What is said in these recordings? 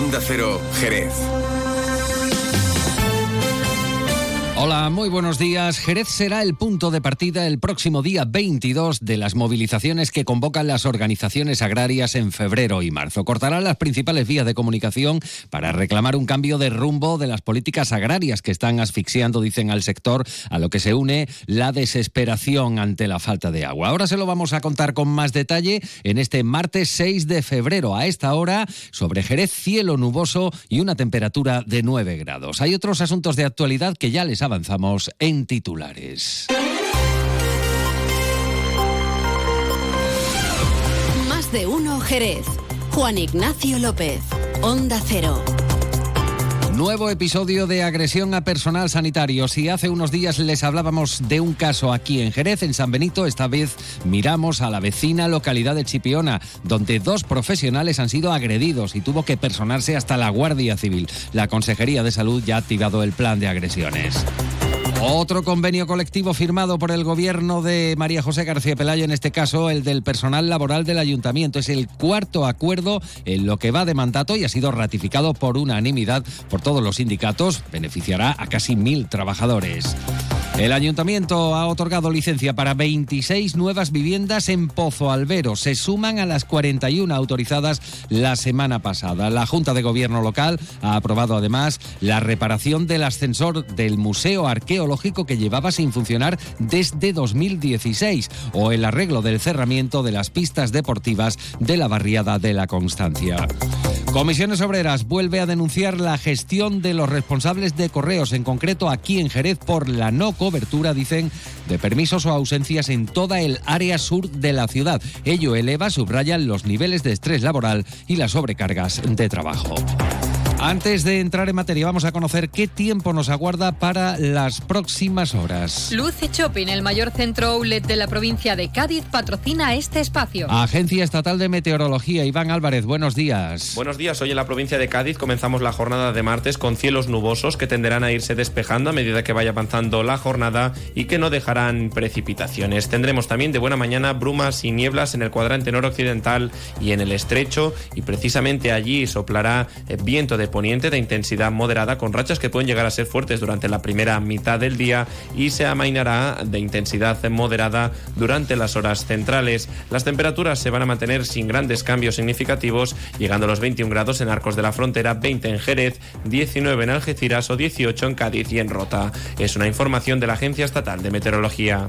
Onda Cero, Jerez. Hola, muy buenos días. Jerez será el punto de partida el próximo día 22 de las movilizaciones que convocan las organizaciones agrarias en febrero y marzo. Cortarán las principales vías de comunicación para reclamar un cambio de rumbo de las políticas agrarias que están asfixiando, dicen al sector, a lo que se une la desesperación ante la falta de agua. Ahora se lo vamos a contar con más detalle en este martes 6 de febrero. A esta hora, sobre Jerez, cielo nuboso y una temperatura de 9 grados. Hay otros asuntos de actualidad que ya les avanzamos en titulares. Más de uno Jerez. Juan Ignacio López. Onda Cero. Nuevo episodio de agresión a personal sanitario. Si hace unos días les hablábamos de un caso aquí en Jerez, en San Benito, esta vez miramos a la vecina localidad de Chipiona, donde dos profesionales han sido agredidos y tuvo que personarse hasta la Guardia Civil. La Consejería de Salud ya ha activado el plan de agresiones. Otro convenio colectivo firmado por el gobierno de María José García Pelayo, en este caso el del personal laboral del ayuntamiento. Es el cuarto acuerdo en lo que va de mandato y ha sido ratificado por unanimidad por todos los sindicatos. Beneficiará a casi mil trabajadores. El ayuntamiento ha otorgado licencia para 26 nuevas viviendas en Pozo Albero. Se suman a las 41 autorizadas la semana pasada. La Junta de Gobierno local ha aprobado además la reparación del ascensor del Museo Arqueológico que llevaba sin funcionar desde 2016 o el arreglo del cerramiento de las pistas deportivas de la barriada de la Constancia. Comisiones Obreras vuelve a denunciar la gestión de los responsables de correos, en concreto aquí en Jerez, por la no cobertura, dicen, de permisos o ausencias en toda el área sur de la ciudad. Ello eleva, subrayan los niveles de estrés laboral y las sobrecargas de trabajo. Antes de entrar en materia, vamos a conocer qué tiempo nos aguarda para las próximas horas. Luce Shopping, el mayor centro outlet de la provincia de Cádiz, patrocina este espacio. Agencia Estatal de Meteorología, Iván Álvarez, buenos días. Buenos días, hoy en la provincia de Cádiz comenzamos la jornada de martes con cielos nubosos que tenderán a irse despejando a medida que vaya avanzando la jornada y que no dejarán precipitaciones. Tendremos también de buena mañana brumas y nieblas en el cuadrante noroccidental y en el estrecho y precisamente allí soplará eh, viento de poniente de intensidad moderada con rachas que pueden llegar a ser fuertes durante la primera mitad del día y se amainará de intensidad moderada durante las horas centrales. Las temperaturas se van a mantener sin grandes cambios significativos, llegando a los 21 grados en Arcos de la Frontera, 20 en Jerez, 19 en Algeciras o 18 en Cádiz y en Rota. Es una información de la Agencia Estatal de Meteorología.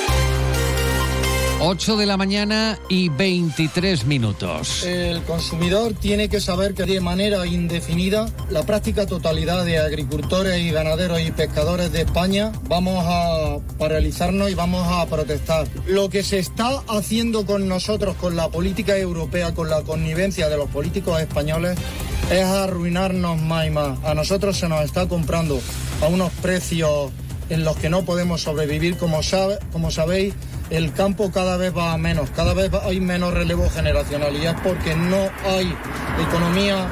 8 de la mañana y 23 minutos. El consumidor tiene que saber que de manera indefinida la práctica totalidad de agricultores y ganaderos y pescadores de España vamos a paralizarnos y vamos a protestar. Lo que se está haciendo con nosotros, con la política europea, con la connivencia de los políticos españoles, es arruinarnos más y más. A nosotros se nos está comprando a unos precios en los que no podemos sobrevivir, como, sabe, como sabéis el campo cada vez va a menos, cada vez hay menos relevo generacional y es porque no hay economía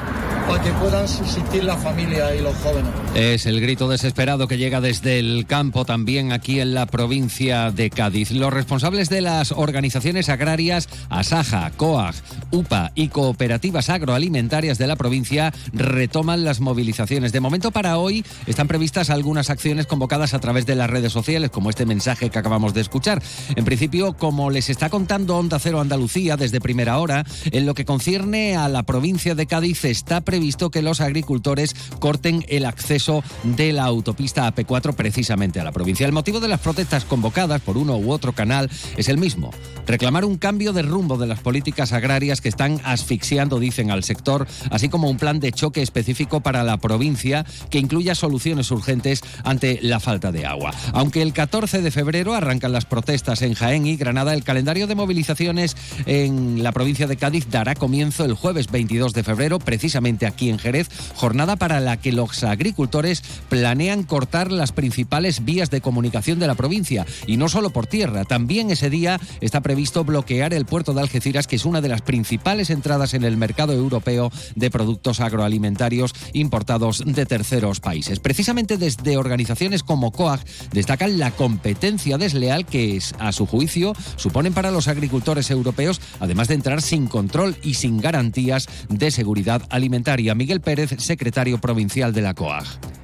para que puedan subsistir las familias y los jóvenes. Es el grito desesperado que llega desde el campo también aquí en la provincia de Cádiz. Los responsables de las organizaciones agrarias Asaja, COAG, UPA y cooperativas agroalimentarias de la provincia retoman las movilizaciones. De momento para hoy están previstas algunas acciones convocadas a través de las redes sociales, como este mensaje que acabamos de escuchar. En principio, como les está contando Onda Cero Andalucía desde primera hora, en lo que concierne a la provincia de Cádiz está previsto que los agricultores corten el acceso de la autopista AP4 precisamente a la provincia. El motivo de las protestas convocadas por uno u otro canal es el mismo, reclamar un cambio de rumbo de las políticas agrarias que están asfixiando, dicen, al sector, así como un plan de choque específico para la provincia que incluya soluciones urgentes ante la falta de agua. Aunque el 14 de febrero arrancan las protestas en Jaén y Granada, el calendario de movilizaciones en la provincia de Cádiz dará comienzo el jueves 22 de febrero, precisamente aquí en Jerez, jornada para la que los agricultores planean cortar las principales vías de comunicación de la provincia y no solo por tierra, también ese día está previsto bloquear el puerto de Algeciras, que es una de las principales entradas en el mercado europeo de productos agroalimentarios importados de terceros países. Precisamente desde organizaciones como COAG destacan la competencia desleal que, a su juicio, suponen para los agricultores europeos, además de entrar sin control y sin garantías de seguridad alimentaria. Miguel Pérez, secretario provincial de la COAG.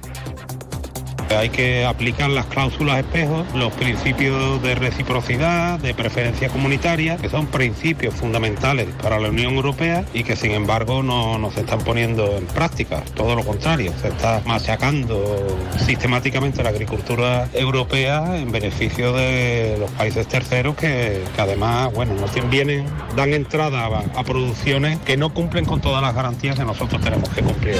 Hay que aplicar las cláusulas espejos, los principios de reciprocidad, de preferencia comunitaria, que son principios fundamentales para la Unión Europea y que sin embargo no, no se están poniendo en práctica. Todo lo contrario, se está machacando sistemáticamente la agricultura europea en beneficio de los países terceros que, además, bueno, no vienen, dan entrada a producciones que no cumplen con todas las garantías que nosotros tenemos que cumplir.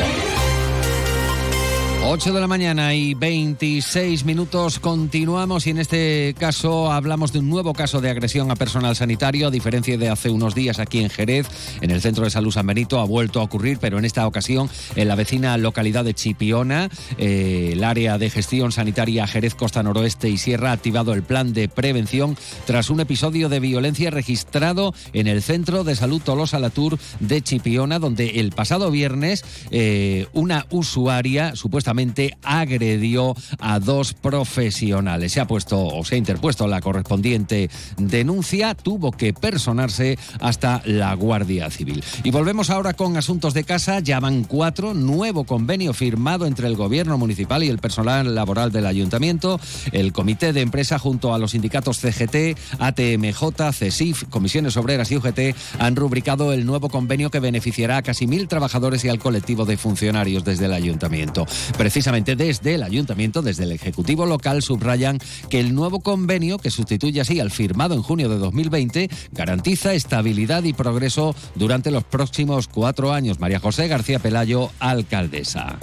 8 de la mañana y 26 minutos. Continuamos y en este caso hablamos de un nuevo caso de agresión a personal sanitario, a diferencia de hace unos días aquí en Jerez, en el Centro de Salud San Benito, ha vuelto a ocurrir, pero en esta ocasión en la vecina localidad de Chipiona, eh, el área de gestión sanitaria Jerez Costa Noroeste y Sierra ha activado el plan de prevención tras un episodio de violencia registrado en el Centro de Salud Tolosa Latour de Chipiona, donde el pasado viernes eh, una usuaria supuestamente agredió a dos profesionales. Se ha puesto o se ha interpuesto la correspondiente denuncia, tuvo que personarse hasta la Guardia Civil. Y volvemos ahora con asuntos de casa. Ya cuatro, nuevo convenio firmado entre el gobierno municipal y el personal laboral del ayuntamiento. El comité de empresa junto a los sindicatos CGT, ATMJ, CESIF, Comisiones Obreras y UGT han rubricado el nuevo convenio que beneficiará a casi mil trabajadores y al colectivo de funcionarios desde el ayuntamiento. Precisamente desde el ayuntamiento, desde el Ejecutivo local, subrayan que el nuevo convenio, que sustituye así al firmado en junio de 2020, garantiza estabilidad y progreso durante los próximos cuatro años. María José García Pelayo, alcaldesa.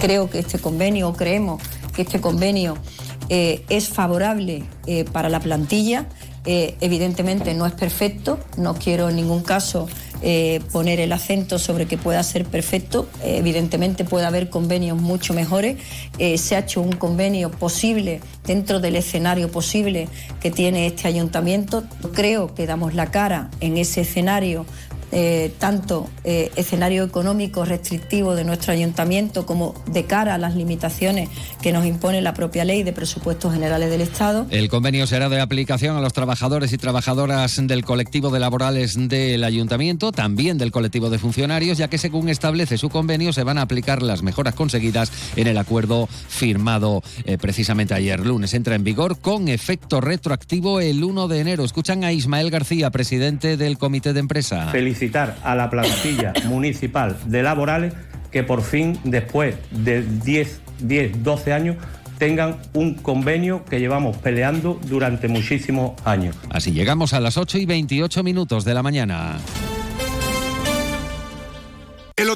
Creo que este convenio, creemos que este convenio eh, es favorable eh, para la plantilla. Eh, evidentemente no es perfecto, no quiero en ningún caso eh, poner el acento sobre que pueda ser perfecto. Eh, evidentemente puede haber convenios mucho mejores. Eh, se ha hecho un convenio posible dentro del escenario posible que tiene este ayuntamiento. Creo que damos la cara en ese escenario eh, tanto eh, escenario económico restrictivo de nuestro ayuntamiento como de cara a las limitaciones que nos impone la propia ley de presupuestos generales del Estado. El convenio será de aplicación a los trabajadores y trabajadoras del colectivo de laborales del ayuntamiento, también del colectivo de funcionarios, ya que según establece su convenio se van a aplicar las mejoras conseguidas en el acuerdo firmado eh, precisamente ayer lunes. Entra en vigor con efecto retroactivo el 1 de enero. Escuchan a Ismael García, presidente del comité de empresa felicitar a la plantilla municipal de laborales que por fin, después de 10, 10, 12 años, tengan un convenio que llevamos peleando durante muchísimos años. Así llegamos a las 8 y 28 minutos de la mañana.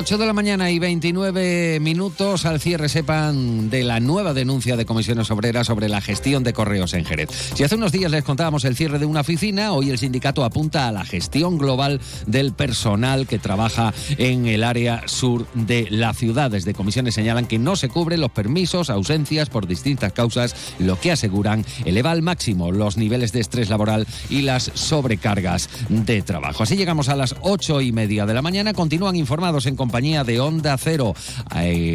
8 de la mañana y 29 minutos al cierre sepan de la nueva denuncia de comisiones obreras sobre la gestión de correos en Jerez. Si hace unos días les contábamos el cierre de una oficina, hoy el sindicato apunta a la gestión global del personal que trabaja en el área sur de la ciudad. Desde comisiones señalan que no se cubren los permisos, ausencias por distintas causas, lo que aseguran eleva al máximo los niveles de estrés laboral y las sobrecargas de trabajo. Así llegamos a las 8 y media de la mañana. Continúan informados en compañía de Onda Cero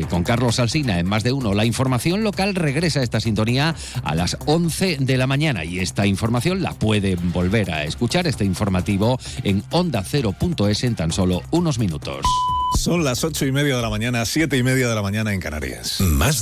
con Carlos Alsina en más de uno. La información local regresa a esta sintonía a las 11 de la mañana y esta información la puede volver a escuchar, este informativo, en ondacero.es en tan solo unos minutos. Son las ocho y media de la mañana, siete y media de la mañana en Canarias. Más de